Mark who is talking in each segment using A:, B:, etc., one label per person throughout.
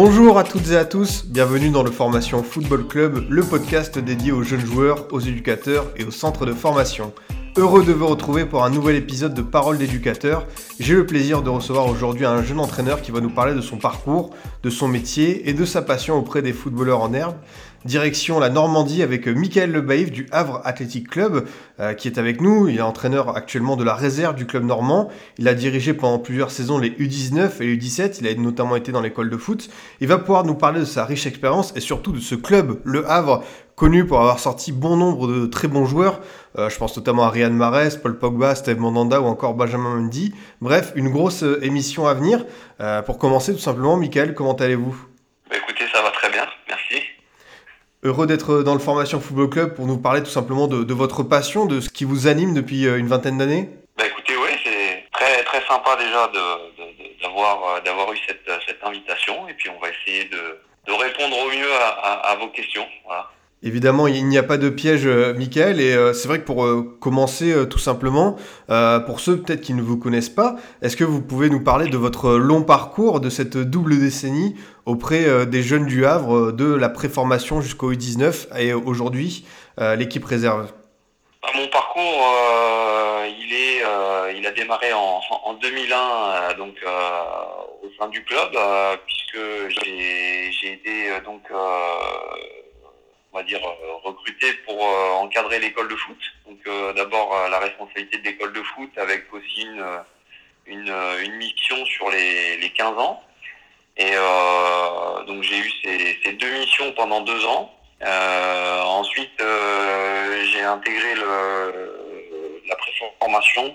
A: Bonjour à toutes et à tous, bienvenue dans le Formation Football Club, le podcast dédié aux jeunes joueurs, aux éducateurs et aux centres de formation. Heureux de vous retrouver pour un nouvel épisode de Parole d'éducateur. J'ai le plaisir de recevoir aujourd'hui un jeune entraîneur qui va nous parler de son parcours, de son métier et de sa passion auprès des footballeurs en herbe. Direction la Normandie avec Michael Lebaïf du Havre Athletic Club euh, qui est avec nous. Il est entraîneur actuellement de la réserve du club normand. Il a dirigé pendant plusieurs saisons les U19 et les U17. Il a notamment été dans l'école de foot. Il va pouvoir nous parler de sa riche expérience et surtout de ce club, le Havre, connu pour avoir sorti bon nombre de très bons joueurs. Euh, je pense notamment à Riyad Mahrez, Paul Pogba, Steve Mandanda ou encore Benjamin Mendy. Bref, une grosse euh, émission à venir. Pour commencer, tout simplement, Michael, comment allez-vous
B: Bah écoutez, ça va très bien, merci.
A: Heureux d'être dans le Formation Football Club pour nous parler tout simplement de, de votre passion, de ce qui vous anime depuis euh, une vingtaine d'années.
B: Bah écoutez, oui, c'est très très sympa déjà d'avoir euh, d'avoir eu cette, cette invitation et puis on va essayer de, de répondre au mieux à, à- à vos questions. Voilà.
A: Évidemment, il n'y a pas de piège, euh, Michael, et euh, c'est vrai que pour euh, commencer tout simplement, pour ceux peut-être qui ne vous connaissent pas, est-ce que vous pouvez nous parler de votre long parcours, de cette double décennie auprès des jeunes du Havre, de la préformation jusqu'au U19 et aujourd'hui l'équipe réserve?
B: Bah, mon parcours, il est, il a démarré en, en 2001 euh, donc au sein du club puisque j'ai été donc on va dire euh, recruté pour euh, encadrer l'école de foot. Donc euh, d'abord la responsabilité de l'école de foot avec aussi une une, une mission sur les, les 15 ans. Et euh, donc j'ai eu ces, ces deux missions pendant deux ans. Euh, ensuite, euh, j'ai intégré le, la préformation,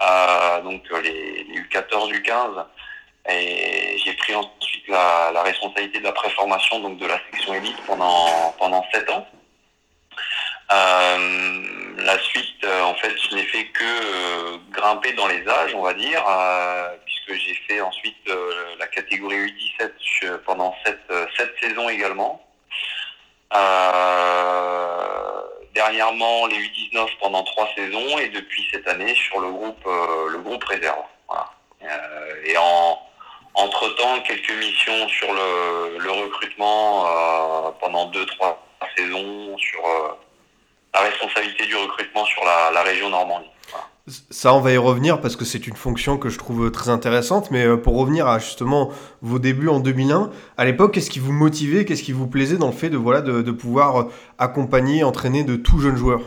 B: euh, donc les, les U14, U15, et j'ai pris ensuite la, responsabilité de la préformation, donc de la section élite pendant pendant sept ans. Euh, la suite, euh, en fait, je n'ai fait que euh, grimper dans les âges, on va dire, puisque j'ai fait ensuite la catégorie U17 je- pendant sept, sept saisons également. Dernièrement les U19 pendant trois saisons et depuis cette année sur le groupe le groupe réserve. Et en entre temps quelques missions sur le, le recrutement euh, pendant deux trois saisons sur euh, la responsabilité du recrutement sur la, la région Normandie. Voilà.
A: Ça, on va y revenir parce que c'est une fonction que je trouve très intéressante. Mais euh, pour revenir à justement vos débuts en 2001, à l'époque, qu'est-ce qui vous motivait, qu'est-ce qui vous plaisait dans le fait de voilà de, de pouvoir accompagner, entraîner de tout jeunes joueurs?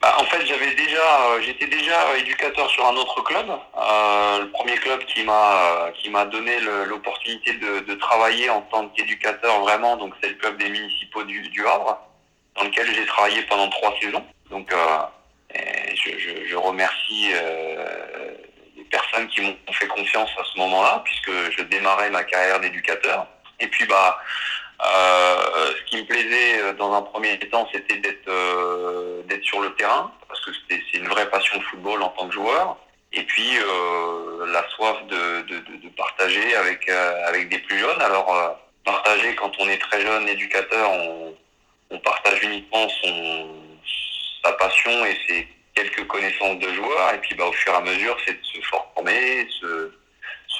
B: Bah, en fait, j'avais euh, j'étais déjà éducateur sur un autre club. Euh, le premier club qui m'a, euh, qui m'a donné l'opportunité de, travailler en tant qu'éducateur vraiment. Donc, c'est le club des municipaux du, Havre, dans lequel j'ai travaillé pendant trois saisons. Donc, je, remercie les personnes qui m'ont fait confiance à ce moment-là, puisque je démarrais ma carrière d'éducateur. Et puis, bah, ce qui me plaisait euh, dans un premier temps, c'était d'être euh, sur le terrain, parce que c'est une vraie passion de football en tant que joueur. Et puis euh, la soif de, de, de, de partager avec euh, avec des plus jeunes. Alors euh, partager quand on est très jeune éducateur, on, on partage uniquement son sa passion et ses quelques connaissances de joueurs. Et puis bah, au fur et à mesure, c'est de se former, se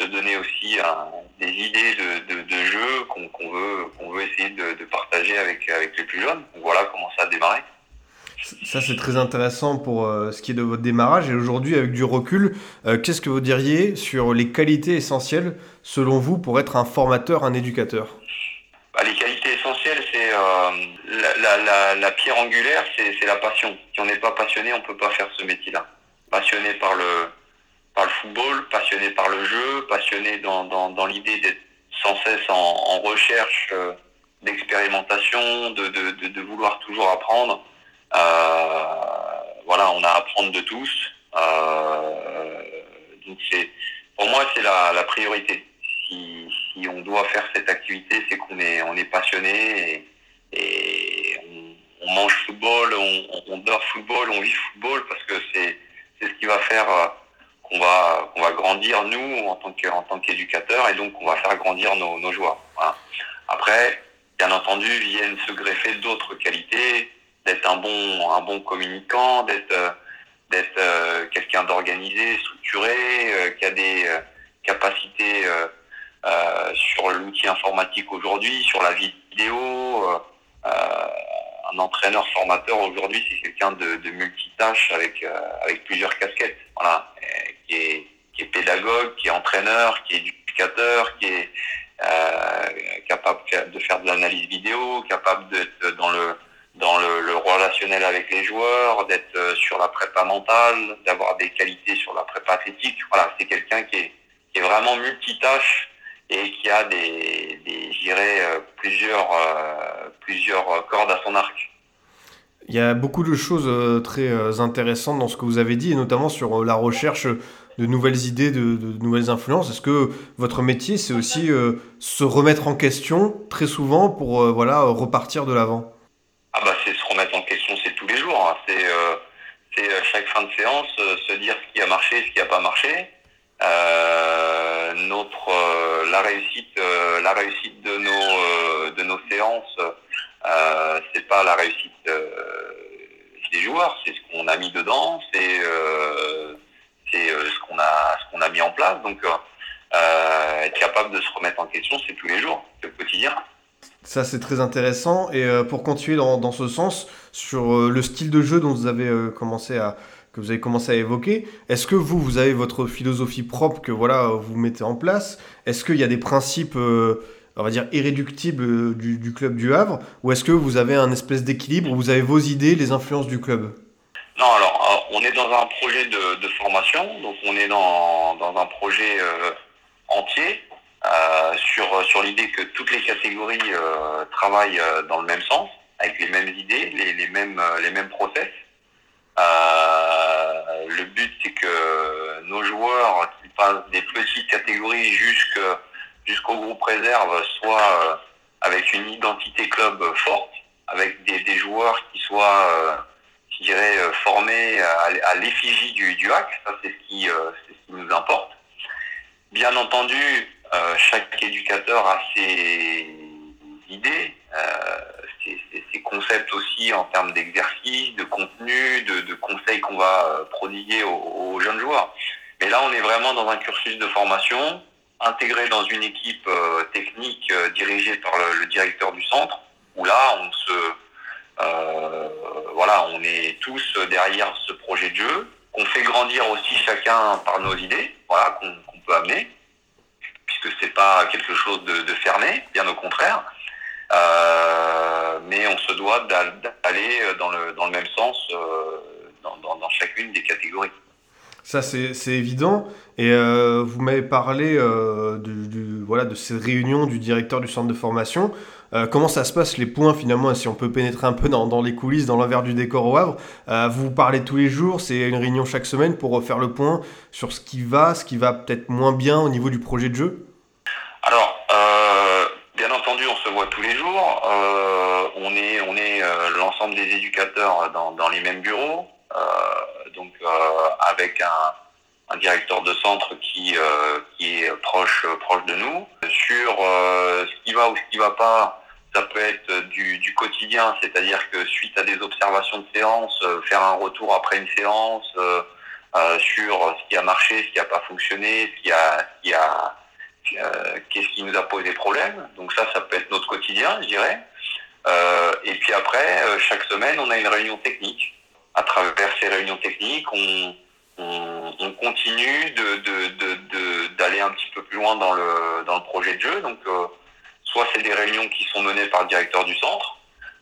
B: se donner aussi un- des idées de, de, de jeu qu'on veut, qu'on veut essayer de, de partager avec, avec les plus jeunes. Donc voilà comment ça a démarré.
A: Ça, c'est très intéressant pour euh, ce qui est de votre démarrage. Et aujourd'hui, avec du recul, euh, qu'est-ce que vous diriez sur les qualités essentielles, selon vous, pour être un formateur, un éducateur?
B: Bah, les qualités essentielles, c'est euh, la, la, la, la pierre angulaire, c'est la passion. Si on n'est pas passionné, on peut pas faire ce métier-là. Passionné par le, par le football, passionné par le jeu, passionné dans, dans, dans l'idée d'être sans cesse en, en recherche euh, d'expérimentation, de, de, de, de vouloir toujours apprendre. Euh, voilà, on a à apprendre de tous. Euh, donc c'est, pour moi, c'est la, la priorité. Si, si on doit faire cette activité, c'est qu'on est, on est passionné et, et on, mange football on, on, dort football, on vit football parce que c'est c'est ce qui va faire qu'on va qu'on va grandir nous en tant que en tant qu'éducateur et donc on va faire grandir nos, nos joueurs. Voilà. Après, bien entendu, viennent se greffer d'autres qualités, d'être un bon un bon communicant, d'être d'être euh, quelqu'un d'organisé, structuré, euh, qui a des euh, capacités sur l'outil informatique aujourd'hui, sur la vidéo. Un entraîneur formateur aujourd'hui, c'est quelqu'un de, de, multitâche avec avec plusieurs casquettes. Voilà, qui est qui est pédagogue, qui est entraîneur, qui est éducateur, qui est capable de faire de l'analyse vidéo, capable d'être dans le dans le, le, relationnel avec les joueurs, d'être euh, sur la prépa mentale, d'avoir des qualités sur la prépa athlétique. Voilà, c'est quelqu'un qui est, qui est vraiment multitâche et qui a des, des euh, plusieurs, euh, plusieurs cordes à son arc.
A: Il y a beaucoup de choses très intéressantes dans ce que vous avez dit, et notamment sur la recherche de nouvelles idées, de, de nouvelles influences. Est-ce que votre métier, c'est aussi se remettre en question très souvent pour voilà, repartir de l'avant?
B: Ah bah c'est se remettre en question, c'est tous les jours. Hein. C'est euh, chaque fin de séance euh, se dire ce qui a marché, ce qui n'a pas marché. Euh, notre euh, la réussite euh, la réussite de nos de nos séances, c'est pas la réussite des joueurs, c'est ce qu'on a mis dedans, c'est c'est ce qu'on a ce qu'on a mis en place. Donc être capable de se remettre en question, c'est tous les jours, c'est le quotidien.
A: Ça, c'est très intéressant. Et euh, pour continuer dans, dans, ce sens, sur euh, le style de jeu dont vous avez euh, commencé à que vous avez commencé à évoquer, est-ce que vous, vous avez votre philosophie propre que voilà vous mettez en place? Est-ce qu'il y a des principes, on va dire, irréductibles du, du club du Havre? Ou est-ce que vous avez un espèce d'équilibre? Où vous avez vos idées, les influences du club?
B: Non, alors, on est dans un projet de, formation, donc on est dans, dans un projet entier euh, sur, sur l'idée que toutes les catégories euh, travaillent euh, dans le même sens, avec les mêmes idées, les, les mêmes, les mêmes process. Le but, c'est que nos joueurs qui passent des petites catégories jusqu'au groupe réserve soient avec une identité club forte, avec des, des joueurs qui soient, je dirais, formés à, l'effigie du, du hack. Ça, c'est ce, ce qui nous importe. Bien entendu, euh, chaque éducateur a ses idées, euh, ses, concepts aussi en termes d'exercice, de contenu, de, conseils qu'on va euh, prodiguer aux, jeunes joueurs. Mais là, on est vraiment dans un cursus de formation, intégré dans une équipe euh, technique dirigée par le, directeur du centre, où là, on se, voilà, on est tous derrière ce projet de jeu, qu'on fait grandir aussi chacun par nos idées, voilà, qu'on qu peut amener puisque c'est pas quelque chose de, fermé, bien au contraire. Euh, mais on se doit d'aller dans le, dans le même sens euh, dans, chacune des catégories.
A: Ça, c'est évident. Et euh, vous m'avez parlé euh, voilà, de ces réunions du directeur du centre de formation. Euh, comment ça se passe, les points finalement, si on peut pénétrer un peu dans, dans les coulisses, dans l'envers du décor au Havre? Euh, Vous parlez tous les jours, c'est une réunion chaque semaine pour faire le point sur ce qui va, ce qui va peut-être moins bien au niveau du projet de jeu
B: alors, euh, bien entendu, on se voit tous les jours. Euh, on est, on est euh, l'ensemble des dans, les mêmes bureaux, euh, donc euh, avec un, directeur de centre qui, qui est proche, proche de nous. Sur ce qui va ou ce qui va pas, ça peut être du, quotidien, c'est-à-dire que suite à des observations de séance, faire un retour après une séance sur ce qui a marché, ce qui n'a pas fonctionné, ce qui a, ce qui a euh, qu'est-ce qui nous a posé problème. Donc ça, ça peut être notre quotidien, je dirais. Euh, et puis après, euh, chaque semaine, on a une réunion technique. À travers ces réunions techniques, on, on, on continue d'aller de, de, un petit peu plus loin dans le, dans le projet de jeu. Donc, euh, soit c'est des réunions qui sont menées par le directeur du centre,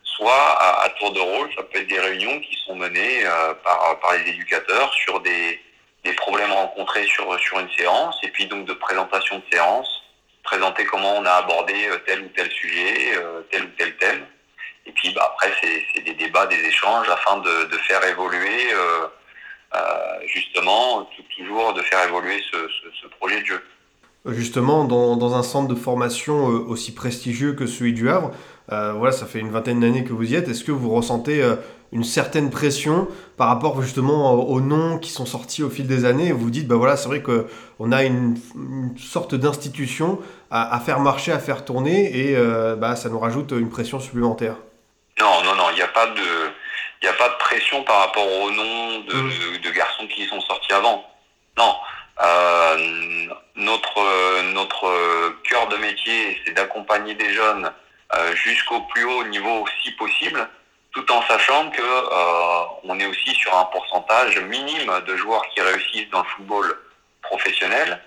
B: soit à, à, tour de rôle, ça peut être des réunions qui sont menées euh, par, par les éducateurs sur des, des problèmes rencontrés sur, sur une séance, et puis donc de présentation de séance, présenter comment on a abordé euh, tel ou tel sujet, euh, tel ou tel thème. Et puis bah, après, c'est des débats, des échanges afin de, faire évoluer, euh, justement, toujours de faire évoluer ce, projet de jeu.
A: Justement, dans, un centre de formation aussi prestigieux que celui du Havre, voilà, ça fait une vingtaine d'années que vous y êtes. Est-ce que vous ressentez une certaine pression par rapport justement aux noms qui sont sortis au fil des années? Vous dites, bah voilà, c'est vrai qu'on a une, sorte d'institution à, faire marcher, à faire tourner, et euh, bah, ça nous rajoute une pression supplémentaire.
B: Non, non, non, il n'y a pas de, il a pas de pression par rapport aux noms de, mm. de, garçons qui sont sortis avant. Non, euh, notre notre cœur de métier, c'est d'accompagner des jeunes euh, jusqu'au plus haut niveau si possible tout en sachant que euh, on est aussi sur un pourcentage minime de joueurs qui réussissent dans le football professionnel.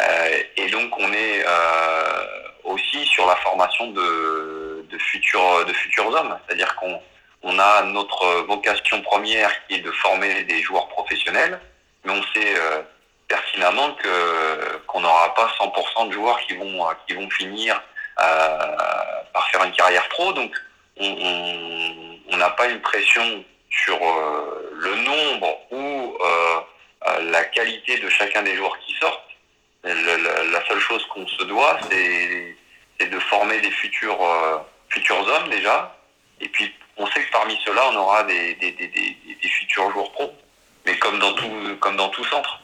B: Euh, et donc on est euh, aussi sur la formation de, de futurs de futurs hommes, c'est-à-dire qu'on on a notre vocation première qui est de former des joueurs professionnels, mais on sait pertinemment que qu'on n'aura pas 100% de joueurs qui vont qui vont finir par faire une carrière pro. Donc on n'a pas une pression sur euh, le nombre ou euh, euh, la qualité de chacun des joueurs qui sortent. La, seule chose qu'on se doit, c'est de former des futurs, futurs hommes déjà. Et puis, on sait que parmi ceux-là, on aura des, futurs joueurs pro. Mais comme dans tout, centre.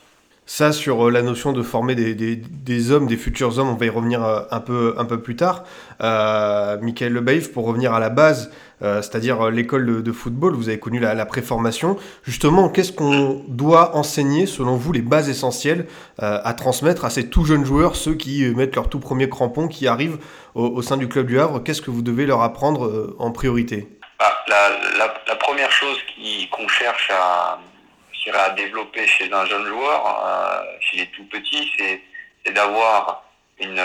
A: Ça, sur la notion de former des, hommes, des futurs hommes, on va y revenir un peu, un peu plus tard. Euh, Michael Lebaïf, pour revenir à la base, euh, c'est-à-dire euh, l'école de, football, vous avez connu la, la préformation. Justement, qu'est-ce qu'on doit enseigner, selon vous, les bases essentielles euh, à transmettre à ces tout jeunes joueurs, ceux qui mettent leur tout premier crampon, qui arrivent au, sein du club du Havre? Qu'est-ce que vous devez leur apprendre en priorité?
B: Ah, la, première chose qu'on cherche à, développer chez un jeune joueur, chez les tout petits, c'est d'avoir une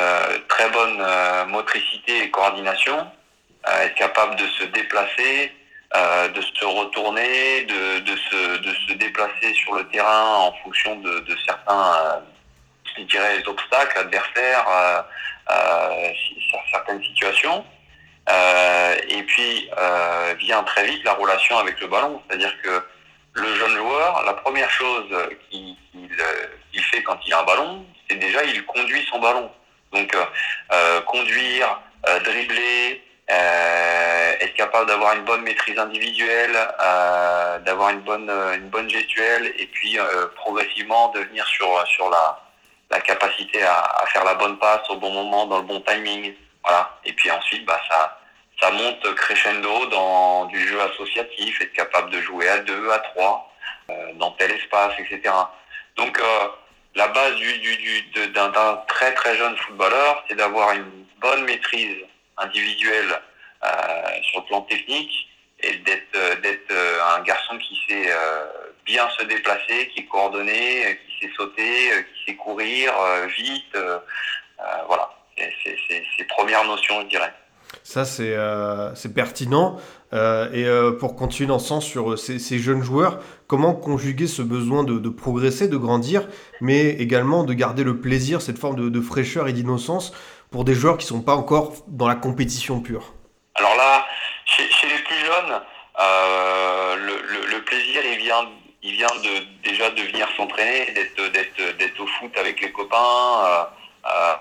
B: très bonne motricité et coordination, euh, être capable de se déplacer, euh, de se retourner, de, de, se, de se déplacer sur le terrain en fonction de, certains, euh, je dirais, obstacles adversaires, euh, certaines situations. et puis vient très vite la relation avec le ballon, c'est-à-dire que le jeune joueur, la première chose qu'il fait quand il a un ballon, c'est déjà il conduit son ballon. Donc euh, conduire, dribbler, euh, être capable d'avoir une bonne maîtrise individuelle, euh, d'avoir une bonne une bonne gestuelle et puis euh, progressivement devenir sur sur la la capacité à, à, faire la bonne passe au bon moment dans le bon timing. Voilà. Et puis ensuite, bah ça ça monte crescendo dans du jeu associatif, être capable de jouer à deux, à trois, euh, dans tel espace, etc. Donc euh, la base du, du, du d'un très très jeune footballeur, c'est d'avoir une bonne maîtrise individuel euh, sur le plan technique et d'être euh, d'être euh, un garçon qui sait bien se déplacer, qui est coordonné, qui sait sauter, qui sait courir vite. voilà, c'est ces premières notions, je dirais.
A: Ça, c'est euh, pertinent. Et pour continuer dans ce sens sur ces, jeunes joueurs, comment conjuguer ce besoin de, progresser, de grandir, mais également de garder le plaisir, cette forme de fraîcheur et d'innocence pour des joueurs qui sont pas encore dans la compétition pure
B: Alors là, chez, chez les plus jeunes, euh, le, plaisir, il vient, il vient de, déjà de venir s'entraîner, d'être au foot avec les copains. Euh,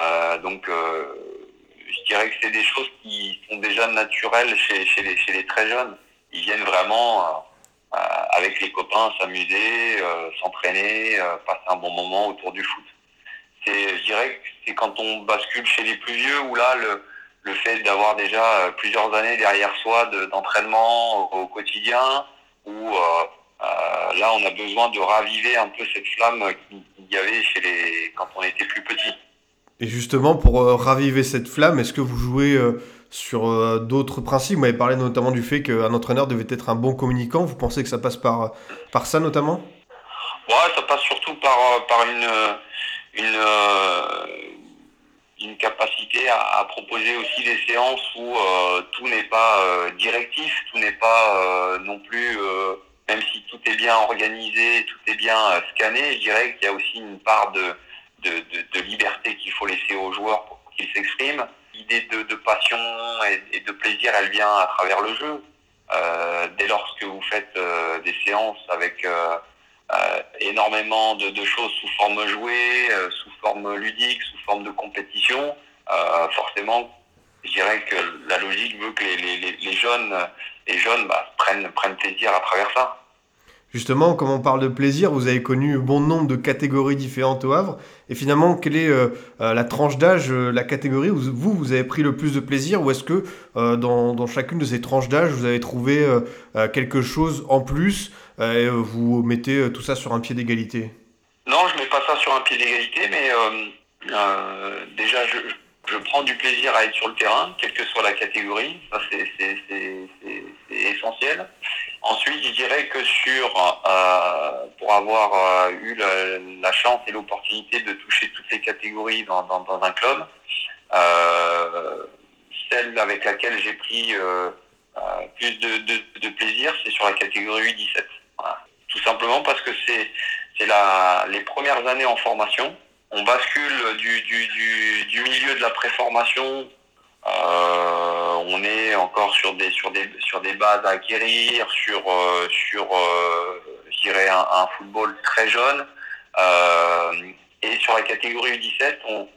B: euh, donc, je dirais que c'est des choses qui sont déjà naturelles chez, chez, les, chez les très jeunes. Ils viennent vraiment avec les copains s'amuser, s'entraîner, passer un bon moment autour du foot c'est, je dirais que c'est quand on bascule chez les plus vieux où là, le, le fait d'avoir déjà euh, plusieurs années derrière soi de, d'entraînement au, quotidien, où euh, euh, là, on a besoin de raviver un peu cette flamme qu'il y avait chez les, quand on était plus petit.
A: Et justement, pour euh, raviver cette flamme, est-ce que vous jouez sur d'autres principes? Vous m'avez parlé notamment du fait qu'un entraîneur devait être un bon communicant. Vous pensez que ça passe par, par ça notamment?
B: Ouais, ça passe surtout par, par une une, euh, une capacité à, à, proposer aussi des séances où euh, tout n'est pas euh, directif, tout n'est pas non plus, même si tout est bien organisé, tout est bien scanné, je dirais qu'il y a aussi une part de, de, de, de liberté qu'il faut laisser aux joueurs pour qu'ils s'expriment. L'idée de, de, passion et, de plaisir, elle vient à travers le jeu. Euh, dès lors que vous faites euh, des séances avec euh, énormément de, choses sous forme jouée, euh, sous forme ludique, sous forme de compétition. Euh, forcément, je dirais que la logique veut que les, jeunes, les jeunes bah, prennent, plaisir à travers ça.
A: Justement, comme on parle de plaisir, vous avez connu bon nombre de catégories différentes au Havre. Et finalement, quelle est euh, euh, la tranche d'âge, euh, la catégorie où vous, vous avez pris le plus de plaisir Ou est-ce que dans, chacune de ces tranches d'âge, vous avez trouvé quelque chose en plus et vous mettez tout ça sur un pied d'égalité
B: Non, je ne mets pas ça sur un pied d'égalité, mais déjà, je, prends du plaisir à être sur le terrain, quelle que soit la catégorie. Ça, c'est essentiel. Ensuite, je dirais que sur, euh, pour avoir euh, eu la, chance et l'opportunité de toucher toutes les catégories dans, un club, euh, celle avec laquelle j'ai pris plus de, plaisir, c'est sur la catégorie U17. Tout simplement parce que c'est les premières années en formation. On bascule du, du milieu de la préformation euh, on est encore sur des sur des sur des bases à acquérir, sur euh, sur euh, dirais un, football très jeune. et sur la catégorie U17, on,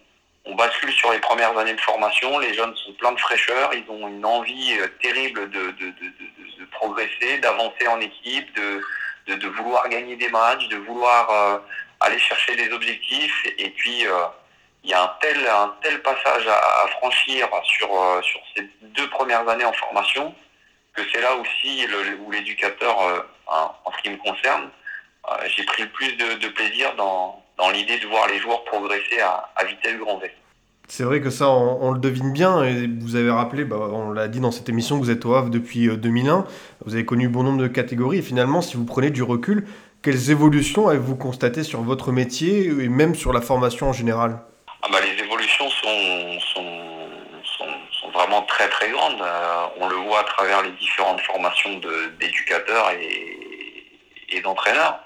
B: on bascule sur les premières années de formation. Les jeunes sont pleins de fraîcheur, ils ont une envie terrible de, de, de, progresser, d'avancer en équipe, de, vouloir gagner des matchs, de vouloir aller chercher des objectifs. Et puis il y a un tel, un tel passage à, franchir sur, euh, sur ces deux premières années en formation que c'est là aussi où l'éducateur, euh, en, ce qui me concerne, euh, j'ai pris le plus de, plaisir dans, dans l'idée de voir les joueurs progresser à, à vitesse grand V.
A: C'est vrai que ça, on, le devine bien, et vous avez rappelé, bah, on l'a dit dans cette émission, que vous êtes au Havre depuis 2001, vous avez connu bon nombre de catégories, et finalement, si vous prenez du recul, quelles évolutions avez-vous constatées sur votre métier, et même sur la formation en général?
B: Ah bah, les évolutions sont, sont, sont, vraiment très très grandes. Euh, on le voit à travers les différentes formations d'éducateurs et, et d'entraîneurs.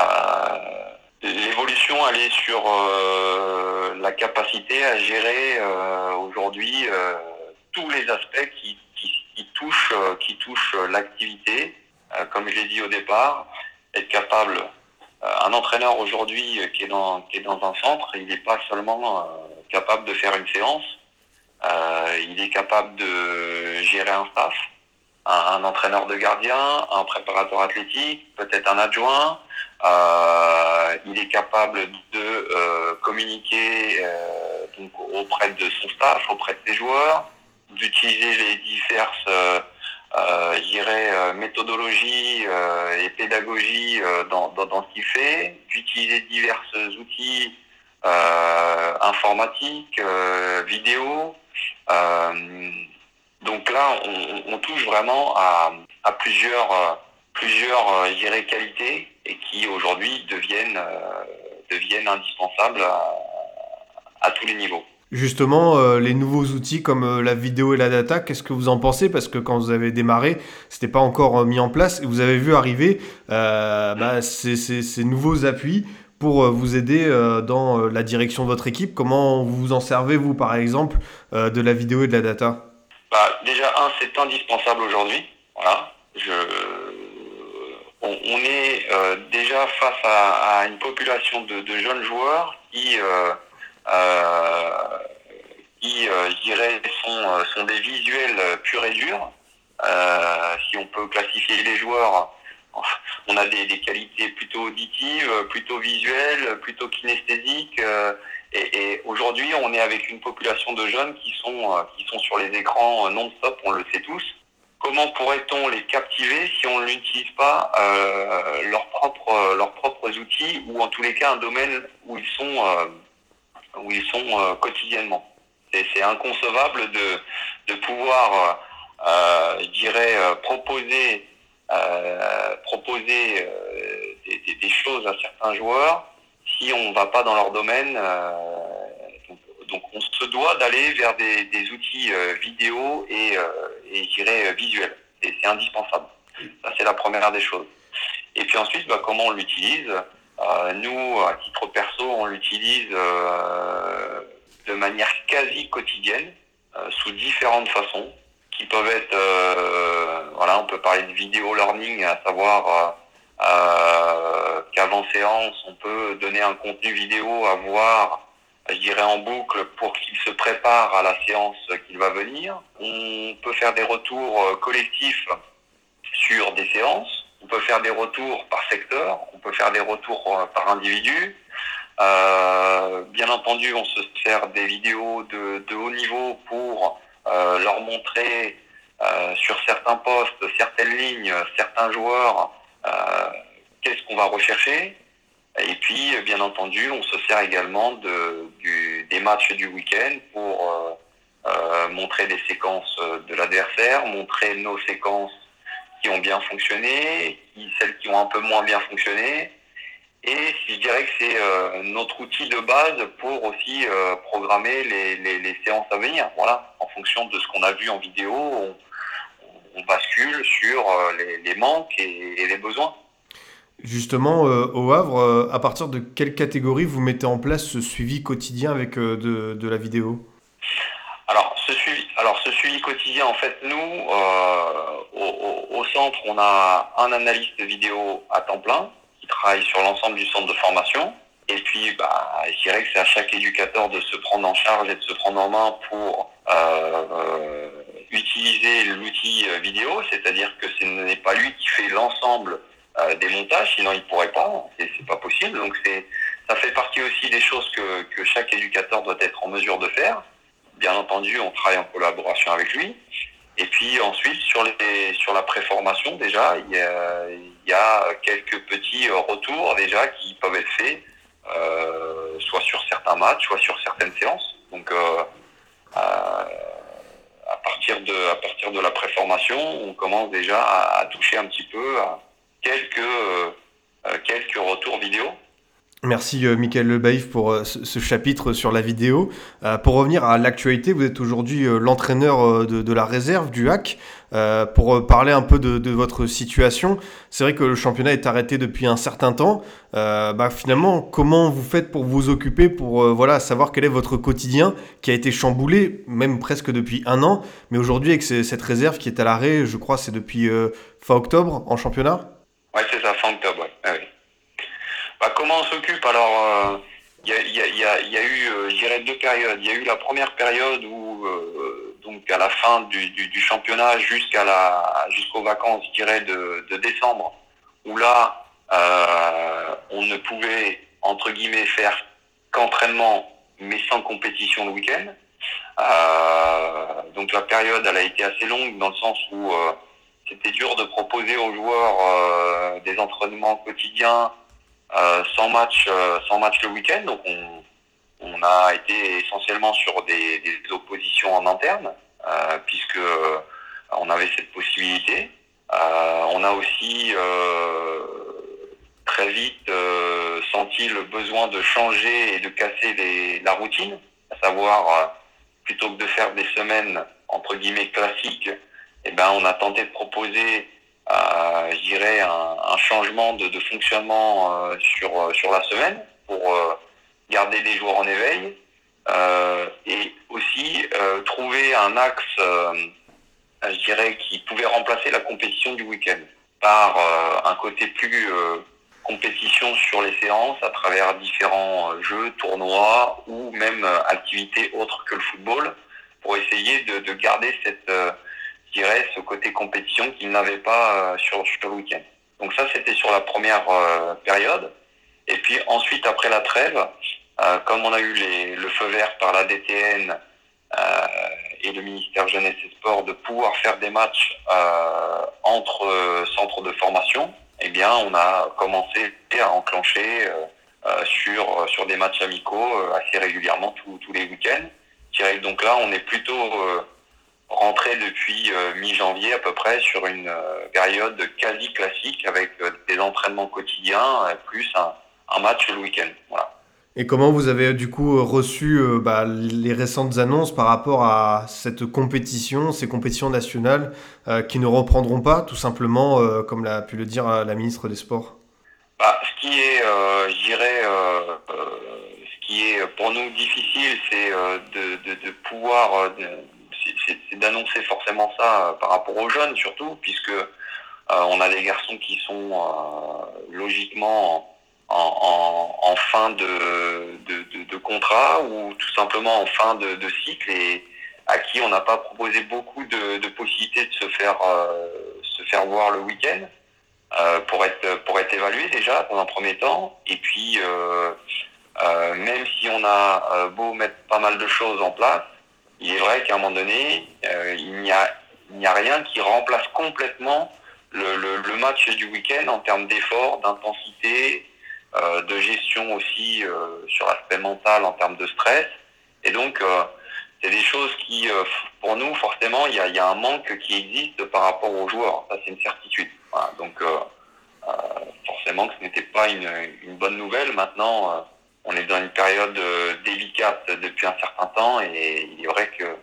B: Euh, l'évolution, elle est sur euh, la capacité à gérer aujourd'hui tous les aspects qui, touchent, qui touchent l'activité. comme je l'ai dit au départ, être capable euh, un entraîneur aujourd'hui euh, qui, est dans, qui est dans un centre, il n'est pas seulement euh, capable de faire une séance, il est capable de gérer un staff, un, entraîneur de gardien, un préparateur athlétique, peut-être un adjoint. il est capable de communiquer donc, auprès de son staff, auprès de ses joueurs, d'utiliser les diverses euh, euh, méthodologie euh, et pédagogie euh, dans, dans, dans, ce qu'il fait, d'utiliser divers outils informatiques, vidéo. Donc là, on, touche vraiment à, plusieurs, plusieurs je dirais, qualités et qui aujourd'hui deviennent, deviennent indispensables à, tous les niveaux.
A: Justement, euh, les nouveaux outils comme euh, la vidéo et la data, qu'est-ce que vous en pensez? Parce que quand vous avez démarré, c'était pas encore euh, mis en place et vous avez vu arriver bah, ces, nouveaux appuis pour vous aider dans la direction de votre équipe. Comment vous vous en servez, vous, par exemple, de la vidéo et de la data?
B: Bah, Déjà, un, c'est indispensable aujourd'hui. Voilà. Je... On, est déjà face à, à, une population de, de jeunes joueurs qui euh, qui, euh, je dirais, sont, euh, sont des visuels purs et durs. si on peut classifier les joueurs, on a des, des, qualités plutôt auditives, plutôt visuelles, plutôt kinesthésiques. Et, et aujourd'hui, on est avec une population de jeunes qui sont, qui sont sur les écrans non-stop, on le sait tous. Comment pourrait-on les captiver si on n'utilise pas euh, leurs propres, leurs propres outils ou en tous les cas un domaine où ils sont où ils sont euh, quotidiennement? C'est inconcevable de, de pouvoir, euh, euh, je dirais, proposer, proposer des, des, choses à certains joueurs on ne va pas dans leur domaine. Donc, donc, on se doit d'aller vers des, outils vidéo et, et je dirais visuels. C'est indispensable. Ça, c'est la première des choses. Et puis ensuite, bah, comment on l'utilise euh, nous, à titre perso, on l'utilise euh, de manière quasi quotidienne, euh, sous différentes façons, qui peuvent être, voilà, on peut parler de vidéo learning, à savoir qu'avant séance, on peut donner un contenu vidéo à voir je dirais en boucle pour qu'il se prépare à la séance qu'il va venir. On peut faire des retours collectifs sur des séances. On peut faire des retours par secteur. On peut faire des retours par individu. Euh, bien entendu, on se sert des vidéos de, haut niveau pour euh, leur montrer euh, sur certains postes, certaines lignes, certains joueurs, qu'est-ce qu'on va rechercher? Et puis, bien entendu, on se sert également de, du, des matchs du week-end pour montrer des séquences de l'adversaire, montrer nos séquences qui ont bien fonctionné, celles qui ont un peu moins bien fonctionné, et je dirais que c'est euh, notre outil de base pour aussi euh, programmer les, les, les, séances à venir. Voilà, en fonction de ce qu'on a vu en vidéo, on bascule sur euh, les, les, manques et, et, les besoins.
A: Justement, au Havre, à partir de quelle catégorie vous mettez en place ce suivi quotidien avec de, de, la vidéo?
B: Alors ce, suivi, alors, ce suivi quotidien, en fait, nous, au, au, au centre, on a un analyste vidéo à temps plein travaille sur l'ensemble du centre de formation. Et puis, bah, je dirais que c'est à chaque éducateur de se prendre en charge et de se prendre en main pour euh, euh utiliser l'outil euh, vidéo, c'est-à-dire que ce n'est pas lui qui fait l'ensemble euh, des montages, sinon il pourrait pas, c'est pas possible. Donc c'est, ça fait partie aussi des choses que, que chaque éducateur doit être en mesure de faire. Bien entendu, on travaille en collaboration avec lui. Et puis ensuite, sur, les, sur la préformation, déjà, il y, a, quelques petits retours déjà qui peuvent être faits, euh, soit sur certains matchs, soit sur certaines séances. Donc, euh, à, partir de, à partir de la préformation, on commence déjà à, toucher un petit peu à quelques, euh, quelques retours vidéo.
A: Merci euh, Michael Lebaïf pour euh, ce, chapitre sur la vidéo. Euh, pour revenir à l'actualité, vous êtes aujourd'hui l'entraîneur de, de, la réserve du HAC. Euh, pour parler un peu de, votre situation, c'est vrai que le championnat est arrêté depuis un certain temps. bah, finalement, comment vous faites pour vous occuper, pour voilà savoir quel est votre quotidien qui a été chamboulé, même presque depuis un an, mais aujourd'hui avec cette réserve qui est à l'arrêt, je crois c'est depuis fin octobre en championnat?
B: Ouais, c'est ça, fin octobre. Ah, oui. Bah, comment on s'occupe? Alors, il euh, y, a, y, a, eu, euh, je dirais, deux périodes. Il y a eu la première période où, euh, donc à la fin du, championnat jusqu'à la jusqu'aux vacances, je dirais, de, décembre, où là, euh, on ne pouvait entre guillemets faire qu'entraînement, mais sans compétition le week-end. Euh, donc la période, elle a été assez longue dans le sens où c'était dur de proposer aux joueurs des entraînements quotidiens euh, sans match, euh, sans match le week-end. Donc on, on, a été essentiellement sur des, oppositions en interne, euh, puisque on avait cette possibilité. on a aussi très vite senti le besoin de changer et de casser les, la routine, à savoir plutôt que de faire des semaines entre guillemets classiques, eh ben on a tenté de proposer euh, je dirais, un, un changement de, de fonctionnement euh, sur, euh, sur la semaine pour euh, garder des joueurs en éveil euh, et aussi euh, trouver un axe, je dirais, qui pouvait remplacer la compétition du week-end par un côté plus compétition sur les séances à travers différents jeux, tournois ou même activités autres que le football pour essayer de, de garder cette je dirais, ce côté compétition qu'il n'avait pas euh, sur, le week-end. Donc ça, c'était sur la première euh, période. Et puis ensuite, après la trêve, euh, comme on a eu les, le feu vert par la DTN euh, et le ministère Jeunesse et Sport de pouvoir faire des matchs euh, entre centres de formation, eh bien, on a commencé à enclencher sur, sur des matchs amicaux assez régulièrement tous, les week-ends. Donc là, on est plutôt rentré depuis euh, mi-janvier à peu près sur une euh, période quasi classique avec euh, des entraînements quotidiens plus un, un match le week-end. Voilà.
A: Et comment vous avez du coup reçu euh, bah, les récentes annonces par rapport à cette compétition, ces compétitions nationales euh, qui ne reprendront pas, tout simplement, euh, comme l'a pu le dire la ministre des Sports?
B: Bah, Ce qui est, je dirais, ce qui est pour nous difficile, c'est de, pouvoir c'est d'annoncer forcément ça par rapport aux jeunes surtout, puisque on a des garçons qui sont logiquement en, fin de, contrat ou tout simplement en fin de, cycle et à qui on n'a pas proposé beaucoup de, possibilités de se faire, se faire voir le week-end. pour être pour être évalué déjà dans un premier temps et puis même si on a beau mettre pas mal de choses en place il est vrai qu'à un moment donné, euh, il n'y a, a, rien qui remplace complètement le, match du week-end en termes d'effort, d'intensité, euh, de gestion aussi euh, sur l'aspect mental en termes de stress. Et donc, c'est des choses qui, pour nous, forcément, il y a, un manque qui existe par rapport aux joueurs. Ça, c'est une certitude. Donc, forcément que ce n'était pas une, une, bonne nouvelle. Maintenant, on est dans une période euh, délicate depuis un certain temps et il est vrai que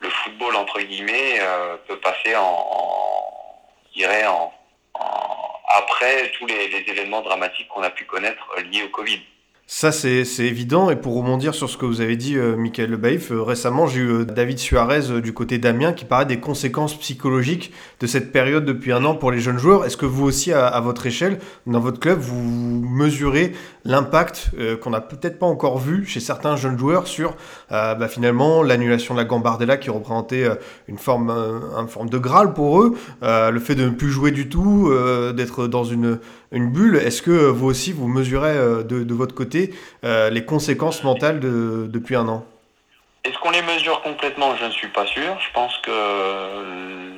B: le football entre guillemets euh, peut passer en, en, après tous les, événements dramatiques qu'on a pu connaître liés au Covid.
A: Ça, c'est évident. Et pour rebondir sur ce que vous avez dit, euh, Michael Lebaïf, euh, récemment, j'ai eu euh, David Suarez du côté d'Amiens qui parlait des conséquences psychologiques de cette période depuis un an pour les jeunes joueurs. Est-ce que vous aussi, à, votre échelle, dans votre club, vous mesurez l'impact qu'on n'a peut-être pas encore vu chez certains jeunes joueurs sur bah, finalement l'annulation de la Gambardella qui représentait une forme, une forme de Graal pour eux, le fait de ne plus jouer du tout, d'être dans une, une bulle. Est-ce que vous aussi, vous mesurez de, de votre côté euh, les conséquences mentales de, depuis un an?
B: Est-ce qu'on les mesure complètement? Je ne suis pas sûr. Je pense que euh,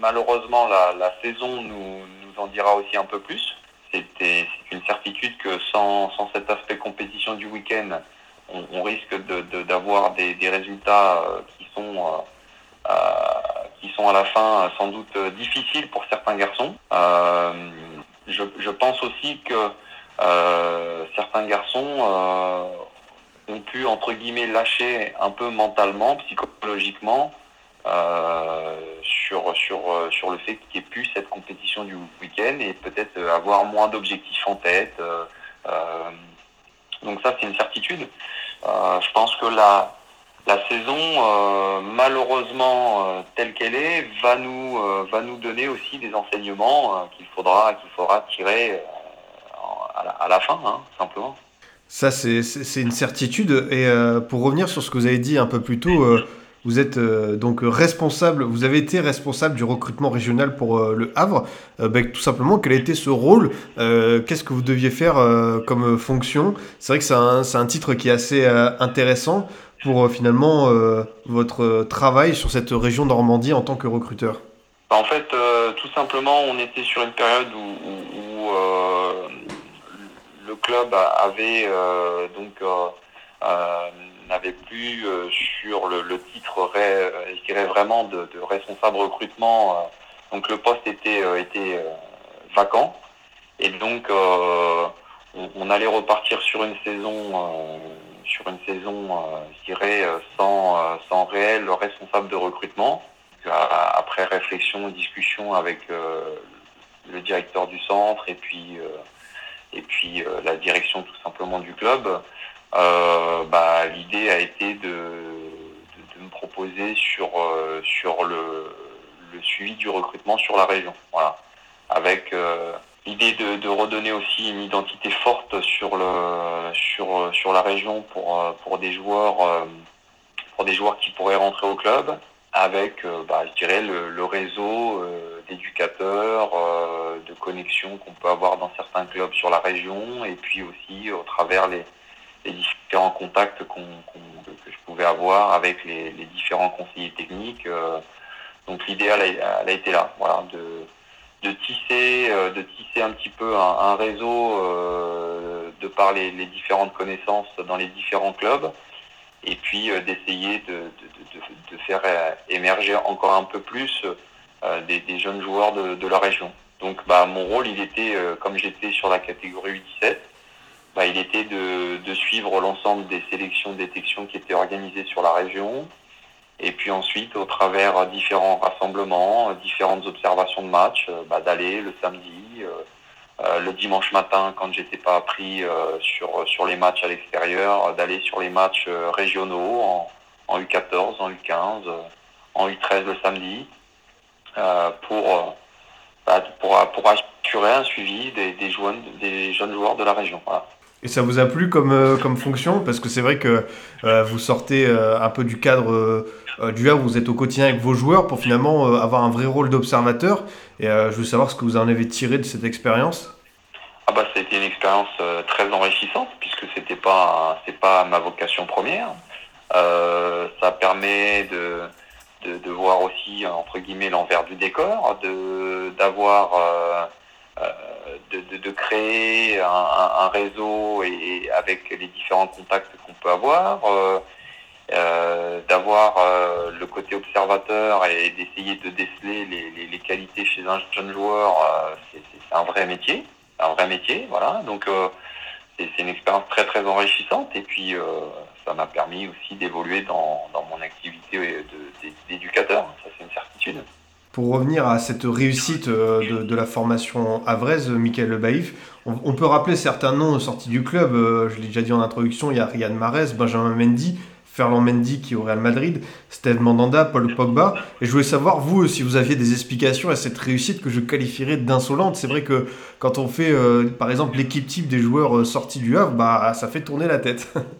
B: malheureusement la, saison nous, en dira aussi un peu plus. C'est une certitude que sans, cet aspect compétition du week-end, on, risque d'avoir des, résultats euh, qui sont, qui sont à la fin sans doute difficiles pour certains garçons. Je, pense aussi que euh, certains garçons euh, ont pu, entre guillemets, lâcher un peu mentalement, psychologiquement, euh, sur, sur, sur le fait qu'il n'y ait plus cette compétition du week-end et peut-être avoir moins d'objectifs en tête. donc ça, c'est une certitude. je pense que la, la saison, malheureusement telle qu'elle est, va nous, va nous donner aussi des enseignements qu'il faudra, qu'il faudra tirer à la, fin, hein, simplement.
A: Ça, c'est une certitude. Et euh, pour revenir sur ce que vous avez dit un peu plus tôt, euh, vous êtes euh, donc responsable, vous avez été responsable du recrutement régional pour le Havre. Ben, tout simplement, quel été ce rôle Qu'est-ce que vous deviez faire comme fonction? C'est vrai que c'est un, titre qui est assez intéressant pour finalement votre travail sur cette région Normandie en tant que recruteur.
B: En fait, tout simplement, on était sur une période où le club avait euh, donc euh, euh, n'avait plus sur le, titre, je vraiment de, responsable recrutement. donc le poste était était vacant et donc on, allait repartir sur une saison sur une saison, je dirais, sans, sans réel responsable de recrutement. Après réflexion, discussion avec le directeur du centre et puis et puis euh, la direction tout simplement du club, euh, bah, l'idée a été de, de, me proposer sur, euh, sur le, le, suivi du recrutement sur la région. Voilà. Avec l'idée de, de, redonner aussi une identité forte sur, le, sur, sur la région pour, pour, des joueurs, pour des joueurs qui pourraient rentrer au club avec, euh, bah, je dirais, le, réseau euh, d'éducateurs, euh, de connexions qu'on peut avoir dans certains clubs sur la région, et puis aussi au travers les, différents contacts que je pouvais avoir avec les, différents conseillers techniques. donc l'idéal elle a été là, voilà, de, de tisser, de tisser un petit peu un, réseau de par les, différentes connaissances dans les différents clubs et puis euh, d'essayer de, de, de, faire euh, émerger encore un peu plus euh, des, des, jeunes joueurs de, la région. Donc bah, mon rôle, il était, comme j'étais sur la catégorie U17, bah, il était de, suivre l'ensemble des sélections de détection qui étaient organisées sur la région, et puis ensuite, au travers différents rassemblements, différentes observations de matchs, bah, d'aller le samedi, euh, le dimanche matin, quand j'étais pas pris euh, sur, sur les matchs à l'extérieur, euh, d'aller sur les matchs régionaux en, U14, en U15, en U13 le samedi, pour, bah, pour, pour assurer un suivi des, jeunes, joueurs de la région.
A: Et ça vous a plu comme, euh, comme fonction? Parce que c'est vrai que euh, vous sortez euh, un peu du cadre du Havre, vous êtes au quotidien avec vos joueurs pour finalement avoir un vrai rôle d'observateur. Et je veux savoir ce que vous en avez tiré de cette expérience.
B: Ah bah, été une expérience très enrichissante puisque c'était pas pas ma vocation première. ça permet de, de, de, voir aussi entre guillemets l'envers du décor, de d'avoir de, de, créer un, réseau et, avec les différents contacts qu'on peut avoir, euh, euh, d'avoir euh, le côté observateur et d'essayer de déceler les, qualités chez un jeune joueur, euh, c'est un vrai métier, un vrai métier, voilà. Donc euh, c'est une expérience très très enrichissante et puis ça m'a permis aussi d'évoluer dans, dans mon activité d'éducateur, ça c'est une certitude.
A: Pour revenir à cette réussite euh, de, la formation avraise, Michael Baïf, on, peut rappeler certains noms sortis du club. Euh, je l'ai déjà dit en introduction, il y a Riyad Mahrez, Benjamin Mendy, Ferland Mendy qui est au Real Madrid, Steve Mandanda, Paul Pogba. Et je voulais savoir, vous, si vous aviez des explications à cette réussite que je qualifierais d'insolente. C'est vrai que quand on fait, euh, par exemple, l'équipe type des joueurs euh, sortis du Havre, bah, ça fait tourner la tête.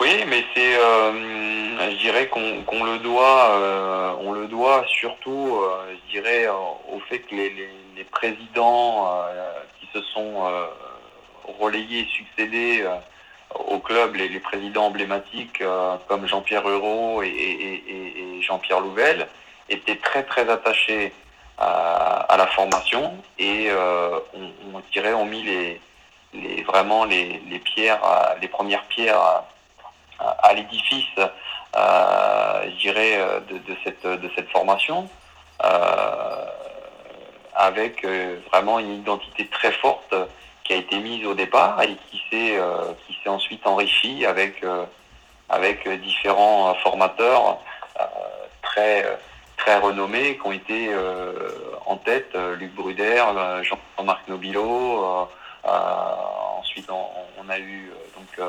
B: oui, mais c'est... Euh je dirais qu'on qu le doit, euh, on le doit surtout, euh, je dirais, au fait que les, les, les présidents euh, qui se sont euh, relayés, succédés euh, au club, les, les, présidents emblématiques euh, comme Jean-Pierre Euro et, et, et Jean-Pierre Louvel, étaient très très attachés à, à la formation et on, on, dirait ont mis les, les vraiment les, les pierres, les premières pierres à, l'édifice euh, je dirais, euh, de, cette, formation, euh, avec vraiment une identité très forte qui a été mise au départ et qui s'est ensuite enrichie avec avec différents formateurs très très renommés qui ont été en tête Luc Bruder, Jean-Marc Nobilo. ensuite, on, a eu donc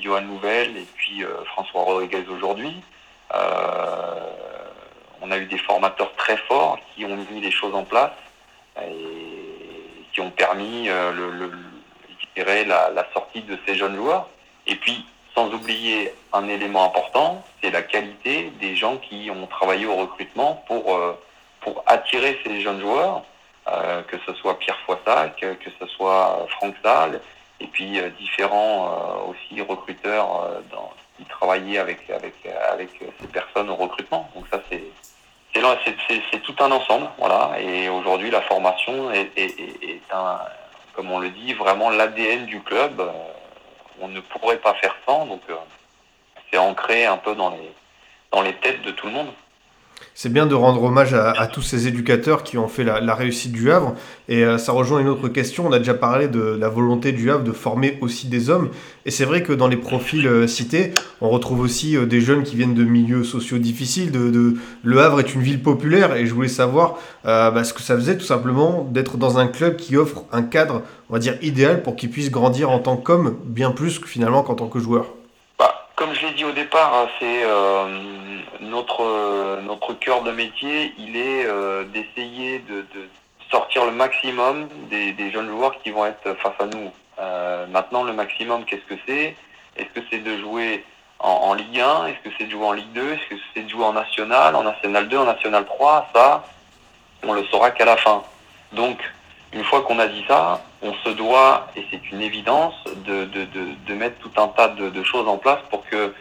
B: Johan Nouvel et puis euh, François Rodriguez aujourd'hui. Euh, on a eu des formateurs très forts qui ont mis les choses en place et qui ont permis euh, la, la, sortie de ces jeunes joueurs. Et puis, sans oublier un élément important, c'est la qualité des gens qui ont travaillé au recrutement pour, pour attirer ces jeunes joueurs, que ce soit Pierre Foissac, que ce soit Franck Salle, et puis euh, différents euh, aussi recruteurs euh, qui travaillaient avec, avec, avec ces personnes au recrutement. Donc ça, c'est c'est tout un ensemble, voilà. Et aujourd'hui, la formation est, est, est, un, comme on le dit, vraiment l'ADN du club. On ne pourrait pas faire sans, donc c'est ancré un peu dans les, dans les têtes de tout le monde
A: c'est bien de rendre hommage à, tous ces éducateurs qui ont fait la, réussite du Havre. Et euh, ça rejoint une autre question. On a déjà parlé de la volonté du Havre de former aussi des hommes. Et c'est vrai que dans les profils euh, cités, on retrouve aussi euh, des jeunes qui viennent de milieux sociaux difficiles. Le Havre est une ville populaire et je voulais savoir bah, ce que ça faisait tout simplement d'être dans un club qui offre un cadre, on va dire, idéal pour qu'ils puissent grandir en tant qu'homme, bien plus que finalement qu'en tant que joueur.
B: Bah, comme je l'ai dit au départ, hein, c'est notre, notre cœur de métier, il est euh, d'essayer de, sortir le maximum des, jeunes joueurs qui vont être face à nous. Euh, maintenant, le maximum, qu'est-ce que c'est? Est-ce que c'est de jouer en, Ligue 1 Est-ce que c'est de jouer en Ligue 2 Est-ce que c'est de jouer en National, en National 2, en National 3 Ça, on le saura qu'à la fin. Donc, une fois qu'on a dit ça, on se doit, et c'est une évidence, de, de, de, de, mettre tout un tas de, choses en place pour qu'il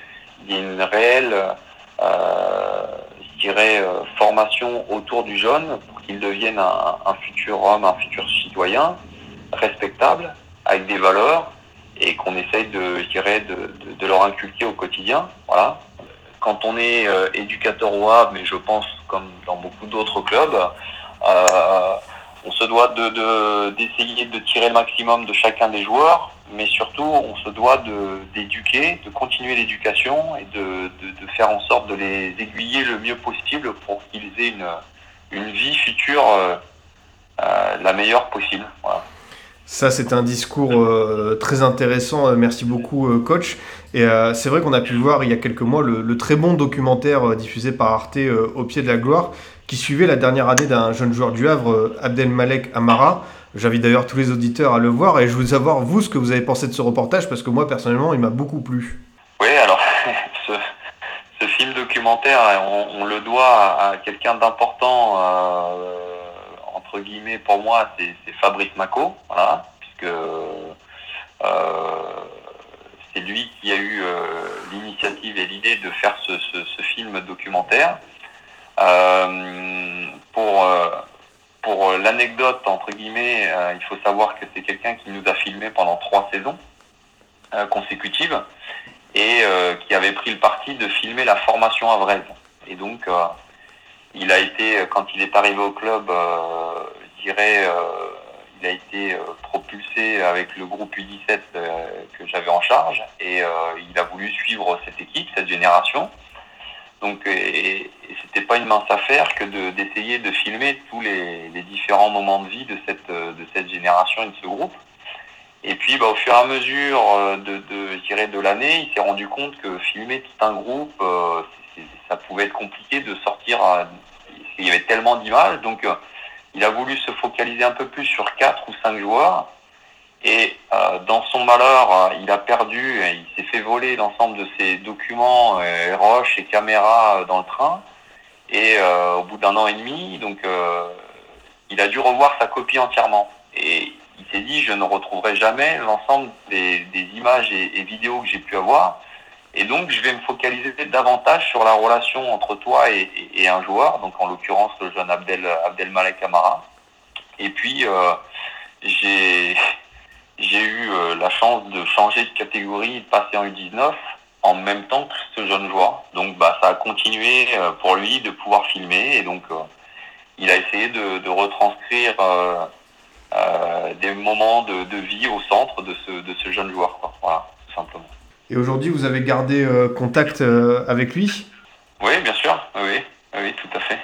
B: y ait une réelle euh, je dirais, euh, formation autour du jeune pour qu'il devienne un, futur homme, un futur citoyen respectable, avec des valeurs, et qu'on essaye de, je dirais, de, de, leur inculquer au quotidien. Voilà. Quand on est euh, éducateur Havre, mais je pense comme dans beaucoup d'autres clubs, euh, on se doit d'essayer de, de, tirer le maximum de chacun des joueurs, mais surtout on se doit d'éduquer, de, continuer l'éducation et de, de, faire en sorte de les aiguiller le mieux possible pour qu'ils aient une, une vie future euh, euh, la meilleure possible.
A: Ça, c'est un discours euh, très intéressant. Merci beaucoup, coach. Et c'est vrai qu'on a pu voir il y a quelques mois le, le très bon documentaire diffusé par Arte Au pied de la gloire, qui suivait la dernière année d'un jeune joueur du Havre, Abdelmalek Amara. J'invite d'ailleurs tous les auditeurs à le voir et je veux savoir, vous, ce que vous avez pensé de ce reportage, parce que moi, personnellement, il m'a beaucoup plu.
B: Oui, alors, ce, film documentaire, on, le doit à, quelqu'un d'important, euh, entre guillemets, pour moi, c'est Fabrice Mako, voilà, puisque euh, c'est lui qui a eu euh, l'initiative et l'idée de faire ce, ce, film documentaire. Pour pour l'anecdote, entre guillemets, euh, il faut savoir que c'est quelqu'un qui nous a filmé pendant trois saisons euh, consécutives et euh, qui avait pris le parti de filmer la formation à Vraise. Et donc, il a été, quand il est arrivé au club, je dirais, il a été propulsé avec le groupe U17 que j'avais en charge et il a voulu suivre cette équipe, cette génération. Donc, et, et c'était pas une mince affaire que d'essayer de, filmer tous les, différents moments de vie de cette, de cette génération et de ce groupe. Et puis, bah, au fur et à mesure de, de, de l'année, il s'est rendu compte que filmer tout un groupe, euh, ça pouvait être compliqué de sortir. Il y avait tellement d'images, donc euh, il a voulu se focaliser un peu plus sur quatre ou cinq joueurs. Et euh, dans son malheur, euh, il a perdu, il s'est fait voler l'ensemble de ses documents, euh, roches et caméras euh, dans le train. Et euh, au bout d'un an et demi, donc il a dû revoir sa copie entièrement. Et il s'est dit, je ne retrouverai jamais l'ensemble des, des, images et, et, vidéos que j'ai pu avoir. Et donc, je vais me focaliser davantage sur la relation entre toi et, et un joueur, donc en l'occurrence le jeune Abdel, Abdelmalek Amara. Et puis, j'ai j'ai eu euh, la chance de changer de catégorie, de passer en U19 en même temps que ce jeune joueur. Donc bah, ça a continué euh, pour lui de pouvoir filmer et donc euh, il a essayé de, de retranscrire euh, euh, des moments de, de, vie au centre de ce, de ce jeune joueur. Quoi. Voilà, tout simplement.
A: Et aujourd'hui, vous avez gardé contact avec lui?
B: Oui, bien sûr. Oui, oui, tout à fait.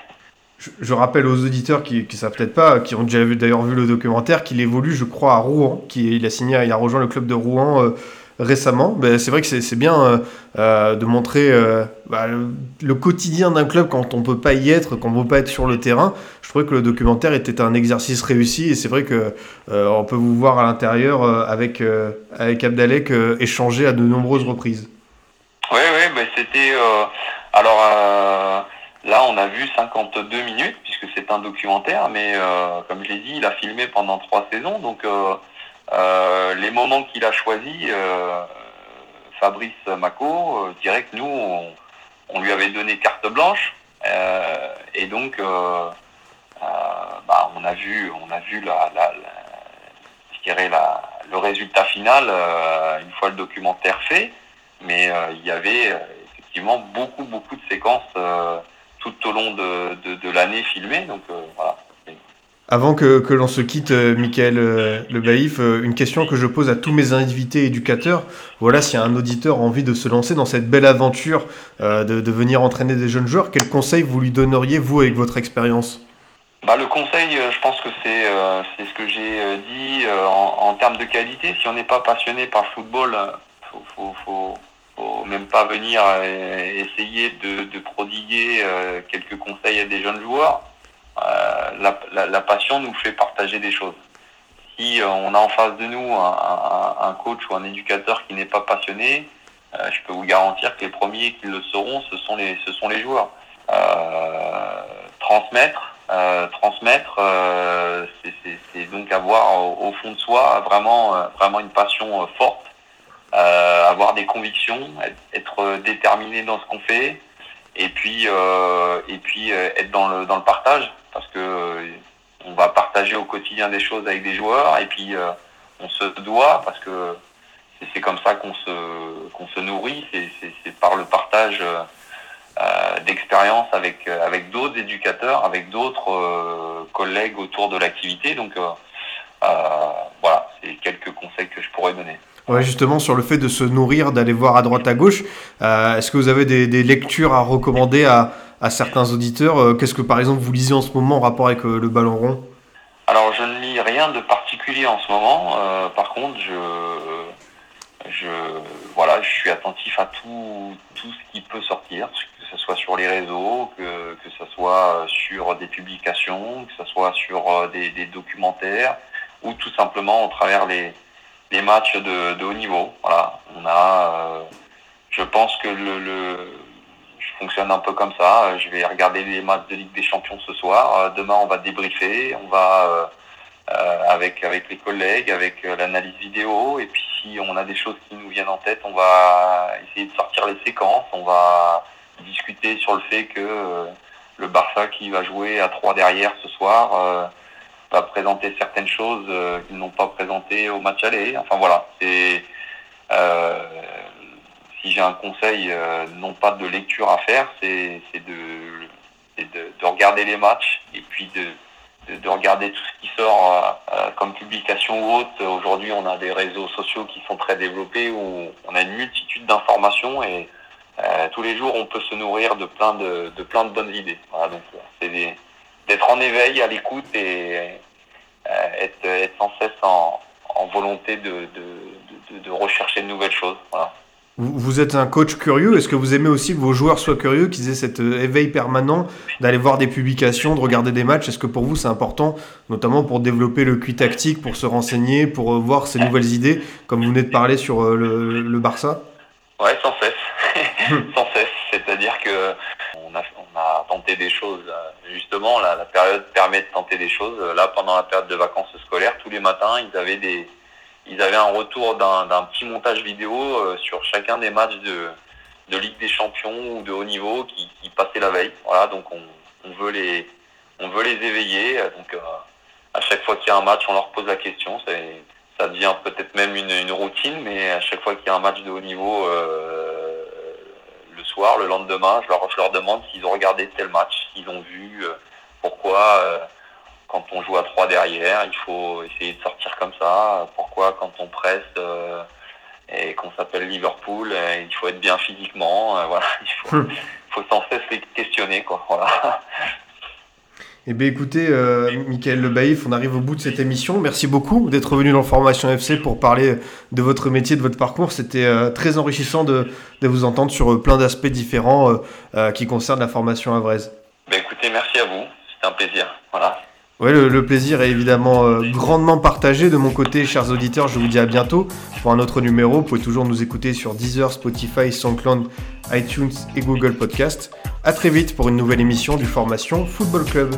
A: Je, rappelle aux auditeurs qui ne savent peut-être pas, qui ont déjà d'ailleurs vu le documentaire, qu'il évolue, je crois, à Rouen. Qui, il a signé, il a rejoint le club de Rouen euh, récemment. Ben, c'est vrai que c'est bien euh, euh, de montrer bah, le, quotidien d'un club quand on peut pas y être, quand on peut pas être sur le terrain. Je trouvais que le documentaire était un exercice réussi et c'est vrai que on peut vous voir à l'intérieur avec avec Abdalek échanger à de nombreuses reprises.
B: Oui, oui, ben c'était alors. On a vu 52 minutes, puisque c'est un documentaire, mais euh, comme je l'ai dit, il a filmé pendant trois saisons. Donc, euh, euh, les moments qu'il a choisis, Fabrice Mako, je dirais que nous, on, lui avait donné carte blanche. et donc, bah, on a vu, on a vu le résultat final une fois le documentaire fait. Mais il y avait effectivement beaucoup, beaucoup de séquences tout au long de, de, de l'année filmée. Donc euh, voilà.
A: Avant que, que l'on se quitte, euh, Michael euh, Le Baïf, euh, une question que je pose à tous mes invités éducateurs. Voilà, a un auditeur a envie de se lancer dans cette belle aventure euh, de, de, venir entraîner des jeunes joueurs, quel conseil vous lui donneriez, vous, avec votre expérience?
B: Bah, Le conseil, je pense que c'est ce que j'ai dit en, en, termes de qualité. Si on n'est pas passionné par le football, faut, faut, faut, faut même pas venir essayer de, de prodiguer euh, quelques conseils à des jeunes joueurs. Euh, la, la, la, passion nous fait partager des choses. Si euh, on a en face de nous un, un, un coach ou un éducateur qui n'est pas passionné, euh, je peux vous garantir que les premiers qui le seront, ce sont les, ce sont les joueurs. Euh, transmettre, transmettre, c'est donc avoir au, au, fond de soi vraiment, vraiment une passion forte euh, avoir des convictions, être déterminé dans ce qu'on fait, et puis euh, et puis euh, être dans le dans le partage, parce que euh, on va partager au quotidien des choses avec des joueurs, et puis euh, on se doit, parce que c'est comme ça qu'on se qu'on se nourrit, c'est par le partage d'expérience avec avec d'autres éducateurs, avec d'autres collègues autour de l'activité, donc voilà, c'est quelques conseils que je pourrais donner.
A: Ouais, justement, sur le fait de se nourrir, d'aller voir à droite à gauche, euh, est-ce que vous avez des, des, lectures à recommander à, à certains auditeurs euh, Qu'est-ce que, par exemple, vous lisez en ce moment en rapport avec euh, le ballon rond?
B: Alors, je ne lis rien de particulier en ce moment. Euh, par contre, je, je, voilà, je suis attentif à tout, tout ce qui peut sortir, que ce soit sur les réseaux, que, que ce soit sur des publications, que ce soit sur des, des documentaires, ou tout simplement au travers les, les matchs de, de haut niveau. Voilà, on a, je pense que le, le, je fonctionne un peu comme ça. Je vais regarder les matchs de Ligue des Champions ce soir. Demain, on va débriefer, on va euh, avec avec les collègues, avec euh, l'analyse vidéo. Et puis si on a des choses qui nous viennent en tête, on va essayer de sortir les séquences. On va discuter sur le fait que euh, le Barça qui va jouer à trois derrière ce soir va présenter certaines choses qu'ils n'ont pas présentées au match aller. Enfin voilà, c'est si j'ai un conseil, non pas de lecture à faire, c'est de, de, de, regarder les matchs et puis de, de, regarder tout ce qui sort euh, euh, comme publication ou autre. Aujourd'hui, on a des réseaux sociaux qui sont très développés où on a une multitude d'informations et euh, tous les jours, on peut se nourrir de plein de, plein de bonnes idées. Voilà, donc c'est d'être en éveil, à l'écoute et être, être, sans cesse en, en volonté de, de, de, rechercher de nouvelles choses. Voilà.
A: Vous êtes un coach curieux. Est-ce que vous aimez aussi que vos joueurs soient curieux, qu'ils aient cet euh, éveil permanent d'aller voir des publications, de regarder des matchs? Est-ce que pour vous c'est important, notamment pour développer le QI tactique, pour se renseigner, pour euh, voir ces nouvelles idées, comme vous venez de parler sur euh, le, le Barça?
B: Ouais, sans cesse. sans cesse. C'est-à-dire que tenté des choses. Justement, la, période permet de tenter des choses. Là, pendant la période de vacances scolaires, tous les matins, ils avaient des ils avaient un retour d'un petit montage vidéo euh, sur chacun des matchs de, de Ligue des Champions ou de haut niveau qui, qui passaient la veille. Voilà, donc on, on, veut les on veut les éveiller. Donc euh, à chaque fois qu'il y a un match, on leur pose la question. Ça devient peut-être même une, une, routine, mais à chaque fois qu'il y a un match de haut niveau euh, soir, le lendemain, je leur, je leur demande s'ils ont regardé tel match, s'ils ont vu, euh, pourquoi. Euh, quand on joue à trois derrière, il faut essayer de sortir comme ça. Pourquoi quand on presse euh, et qu'on s'appelle Liverpool, il faut être bien physiquement. Voilà, il faut, hum. faut sans cesse les questionner, quoi. Voilà.
A: Eh bien écoutez, euh, Michael Le Baïf, on arrive au bout de cette émission. Merci beaucoup d'être venu dans Formation FC pour parler de votre métier, de votre parcours. C'était euh, très enrichissant de, de, vous entendre sur plein d'aspects différents euh, qui concernent la formation à Vraise.
B: Ben écoutez, merci à vous. C'était un plaisir. Voilà.
A: Ouais, le, le, plaisir est évidemment euh, grandement partagé de mon côté, chers auditeurs. Je vous dis à bientôt pour un autre numéro. Vous pouvez toujours nous écouter sur Deezer, Spotify, SoundCloud, iTunes et Google Podcast. À très vite pour une nouvelle émission du Formation Football Club.